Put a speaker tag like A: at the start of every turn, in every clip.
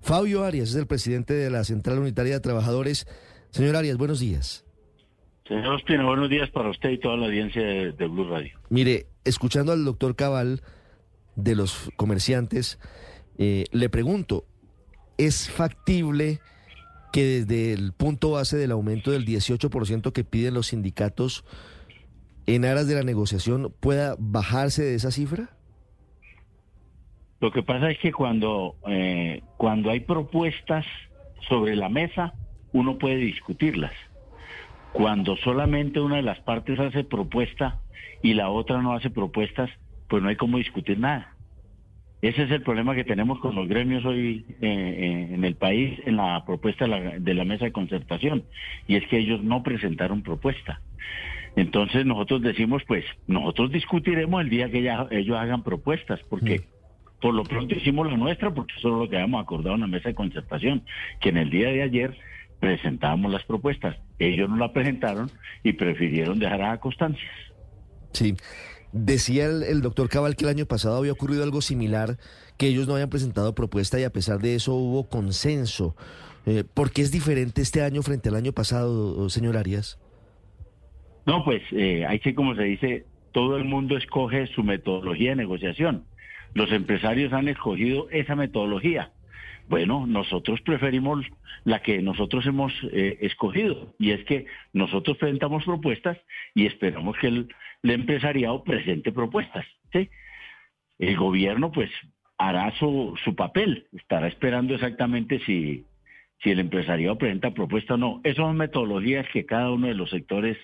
A: Fabio Arias es el presidente de la Central Unitaria de Trabajadores. Señor Arias, buenos días.
B: Señor Ospina, buenos días para usted y toda la audiencia de, de Blue Radio.
A: Mire, escuchando al doctor Cabal de los comerciantes, eh, le pregunto, ¿es factible que desde el punto base del aumento del 18% que piden los sindicatos en aras de la negociación pueda bajarse de esa cifra?
B: Lo que pasa es que cuando, eh, cuando hay propuestas sobre la mesa, uno puede discutirlas. Cuando solamente una de las partes hace propuesta y la otra no hace propuestas, pues no hay cómo discutir nada. Ese es el problema que tenemos con los gremios hoy eh, eh, en el país en la propuesta de la, mesa de concertación, y es que ellos no presentaron propuesta. Entonces nosotros decimos, pues nosotros discutiremos el día que ya, ellos hagan propuestas, porque por lo pronto hicimos la nuestra, porque eso es lo que habíamos acordado en la mesa de concertación, que en el día de ayer presentábamos las propuestas. Ellos no la presentaron y prefirieron dejar a constancias.
A: Sí. Decía el, el, doctor Cabal que el año pasado había ocurrido algo similar, que ellos no habían presentado propuesta y a pesar de eso hubo consenso. Eh, ¿Por qué es diferente este año frente al año pasado, señor Arias?
B: No, pues eh, hay que, como se dice, todo el mundo escoge su metodología de negociación. Los empresarios han escogido esa metodología. Bueno, nosotros preferimos la que nosotros hemos eh, escogido y es que nosotros presentamos propuestas y esperamos que el, empresariado presente propuestas. ¿sí? El gobierno pues hará su, su papel, estará esperando exactamente si, si el empresariado presenta propuesta o no. Esas son metodologías que cada uno de los sectores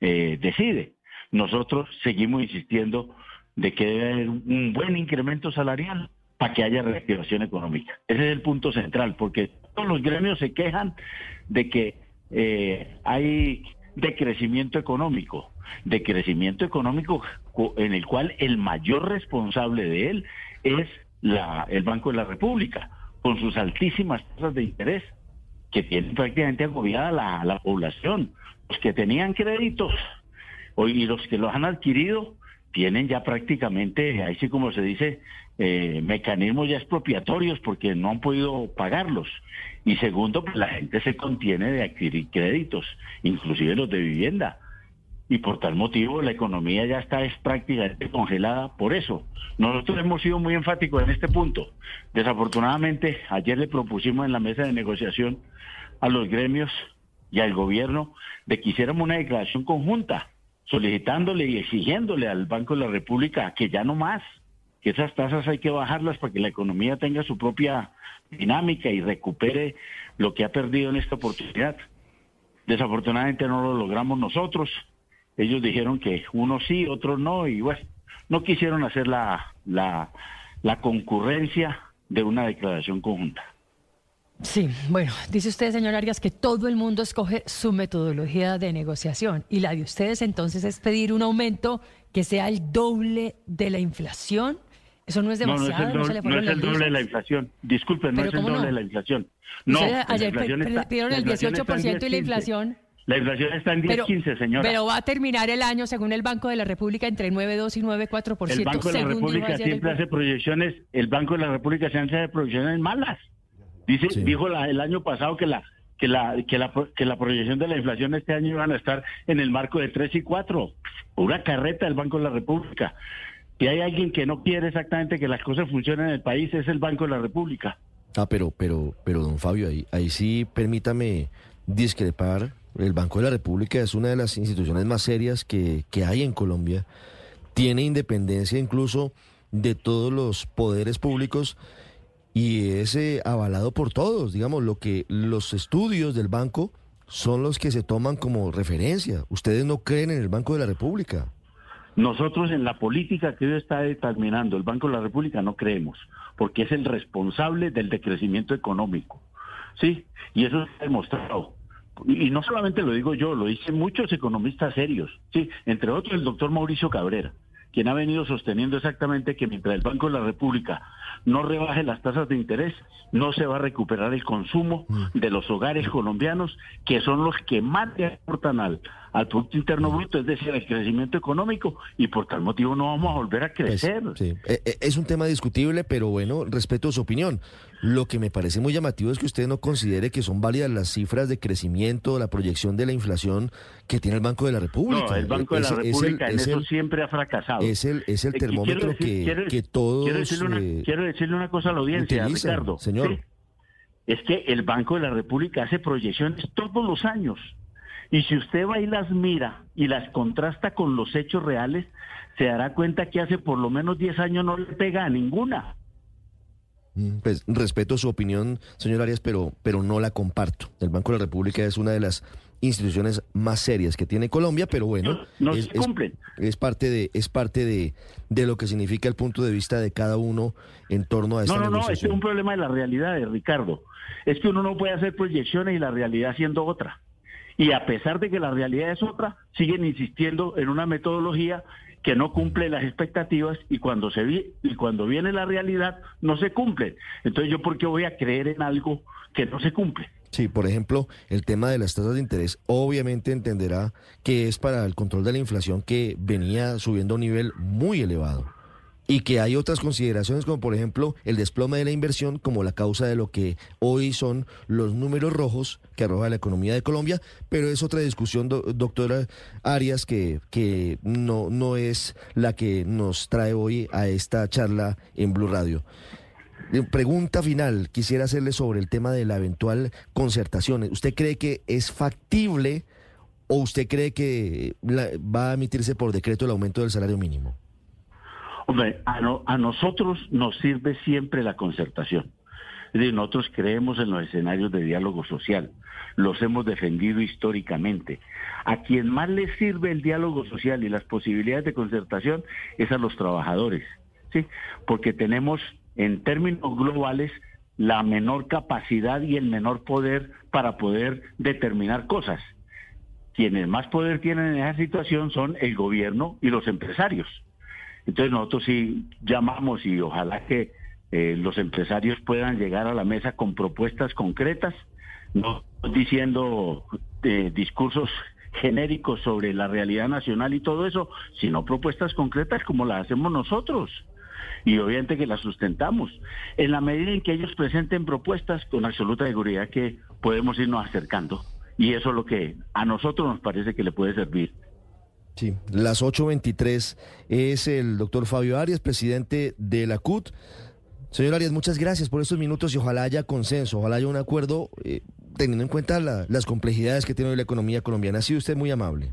B: eh, decide. Nosotros seguimos insistiendo de que debe haber un buen incremento salarial para que haya reactivación económica. Ese es el punto central, porque todos los gremios se quejan de que eh, hay decrecimiento económico, decrecimiento económico en el cual el mayor responsable de él es la, el Banco de la República, con sus altísimas tasas de interés, que tienen prácticamente agobiada la, la población. Los que tenían créditos y los que los han adquirido tienen ya prácticamente, ahí sí como se dice, eh, mecanismos ya expropiatorios porque no han podido pagarlos. Y segundo, pues la gente se contiene de adquirir créditos, inclusive los de vivienda. Y por tal motivo la economía ya está es prácticamente congelada por eso. Nosotros hemos sido muy enfáticos en este punto. Desafortunadamente, ayer le propusimos en la mesa de negociación a los gremios y al gobierno de que hiciéramos una declaración conjunta solicitándole y exigiéndole al Banco de la República que ya no más, que esas tasas hay que bajarlas para que la economía tenga su propia dinámica y recupere lo que ha perdido en esta oportunidad. Desafortunadamente no lo logramos nosotros. Ellos dijeron que unos sí, otros no, y bueno, no quisieron hacer la, la, la concurrencia de una declaración conjunta.
C: Sí, bueno, dice usted, señor Arias, que todo el mundo escoge su metodología de negociación y la de ustedes entonces es pedir un aumento que sea el doble de la inflación. Eso no es demasiado.
B: No, no es el, doble, no es el doble de la inflación. Disculpen, no es el doble de la inflación. No,
C: ayer pidieron el 18% y la inflación.
B: La inflación está en 10.15, señora.
C: Pero va a terminar el año, según el Banco de la República, entre 9.2 y 9.4%.
B: El Banco de la República siempre hace proyecciones, el Banco de la República siempre hace proyecciones malas. Dice, sí. dijo la, el año pasado que la, que la, que la, que la proyección de la inflación este año iban a estar en el marco de 3 y 4. Una carreta del Banco de la República. Si hay alguien que no quiere exactamente que las cosas funcionen en el país, es el Banco de la República.
A: Ah, pero, pero, pero, don Fabio, ahí, ahí sí permítame discrepar. El Banco de la República es una de las instituciones más serias que, que hay en Colombia. Tiene independencia incluso de todos los poderes públicos y es eh, avalado por todos. Digamos, lo que los estudios del banco son los que se toman como referencia. Ustedes no creen en el Banco de la República.
B: Nosotros en la política que hoy está determinando el Banco de la República no creemos, porque es el responsable del decrecimiento económico. ¿Sí? Y eso está demostrado. Y no solamente lo digo yo, lo dicen muchos economistas serios, ¿sí? Entre otros el doctor Mauricio Cabrera quien ha venido sosteniendo exactamente que mientras el Banco de la República no rebaje las tasas de interés, no se va a recuperar el consumo mm. de los hogares colombianos, que son los que más le aportan al, al Producto Interno Bruto, es decir, al crecimiento económico, y por tal motivo no vamos a volver a pues, crecer.
A: Eh, eh, es un tema discutible, pero bueno, respeto su opinión. Lo que me parece muy llamativo es que usted no considere que son válidas las cifras de crecimiento, la proyección de la inflación que tiene el Banco de la República.
B: No, el Banco de la República en eso siempre ha fracasado.
A: Es el, es el eh, termómetro que, que todos...
B: Quiero decirle, una, quiero decirle una cosa a la audiencia, Ricardo.
A: Señor.
B: Es que el Banco de la República hace proyecciones todos los años. Y si usted va y las mira y las contrasta con los hechos reales, se dará cuenta que hace por lo menos 10 años no le pega a ninguna.
A: Mm, pues respeto su opinión, señor Arias, pero, pero no la comparto. El Banco de la República es una de las instituciones más serias que tiene Colombia, pero bueno,
B: no,
A: es,
B: cumplen.
A: Es, parte de es parte de, de, lo que significa el punto de vista de cada uno en torno a esta
B: No, no,
A: no,
B: es un problema de la realidad, de Ricardo. Es que uno no puede hacer proyecciones y la realidad siendo otra. Y a pesar de que la realidad es otra, siguen insistiendo en una metodología que no cumple las expectativas y cuando se vi, y cuando viene la realidad no se cumple. Entonces yo por qué voy a creer en algo que no se cumple.
A: Sí, por ejemplo, el tema de las tasas de interés, obviamente entenderá que es para el control de la inflación que venía subiendo a un nivel muy elevado y que hay otras consideraciones como por ejemplo el desplome de la inversión como la causa de lo que hoy son los números rojos que arroja la economía de Colombia, pero es otra discusión, doctora Arias, que, que no, no es la que nos trae hoy a esta charla en Blue Radio. Eh, pregunta final, quisiera hacerle sobre el tema de la eventual concertación. ¿Usted cree que es factible o usted cree que va a emitirse por decreto el aumento del salario mínimo?
B: A, nosotros nos sirve siempre la concertación. Nosotros creemos en los escenarios de diálogo social, los hemos defendido históricamente. A quien más le sirve el diálogo social y las posibilidades de concertación es a los trabajadores, ¿sí? Porque tenemos en términos globales la menor capacidad y el menor poder para poder determinar cosas. Quienes más poder tienen en esa situación son el gobierno y los empresarios. Entonces nosotros sí llamamos y ojalá que eh, los empresarios puedan llegar a la mesa con propuestas concretas, no diciendo eh, discursos genéricos sobre la realidad nacional y todo eso, sino propuestas concretas como las hacemos nosotros. Y obviamente que las sustentamos. En la medida en que ellos presenten propuestas, con absoluta seguridad que podemos irnos acercando. Y eso es lo que a nosotros nos parece que le puede servir.
A: Sí, las 8.23 es el doctor Fabio Arias, presidente de la CUT. Señor Arias, muchas gracias por estos minutos y ojalá haya consenso, ojalá haya un acuerdo eh, teniendo en cuenta las complejidades que tiene hoy la economía colombiana. Ha sido usted muy amable.